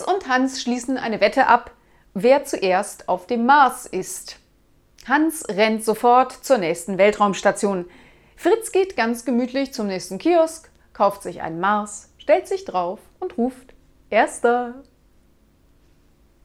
Fritz und Hans schließen eine Wette ab, wer zuerst auf dem Mars ist. Hans rennt sofort zur nächsten Weltraumstation. Fritz geht ganz gemütlich zum nächsten Kiosk, kauft sich einen Mars, stellt sich drauf und ruft Erster.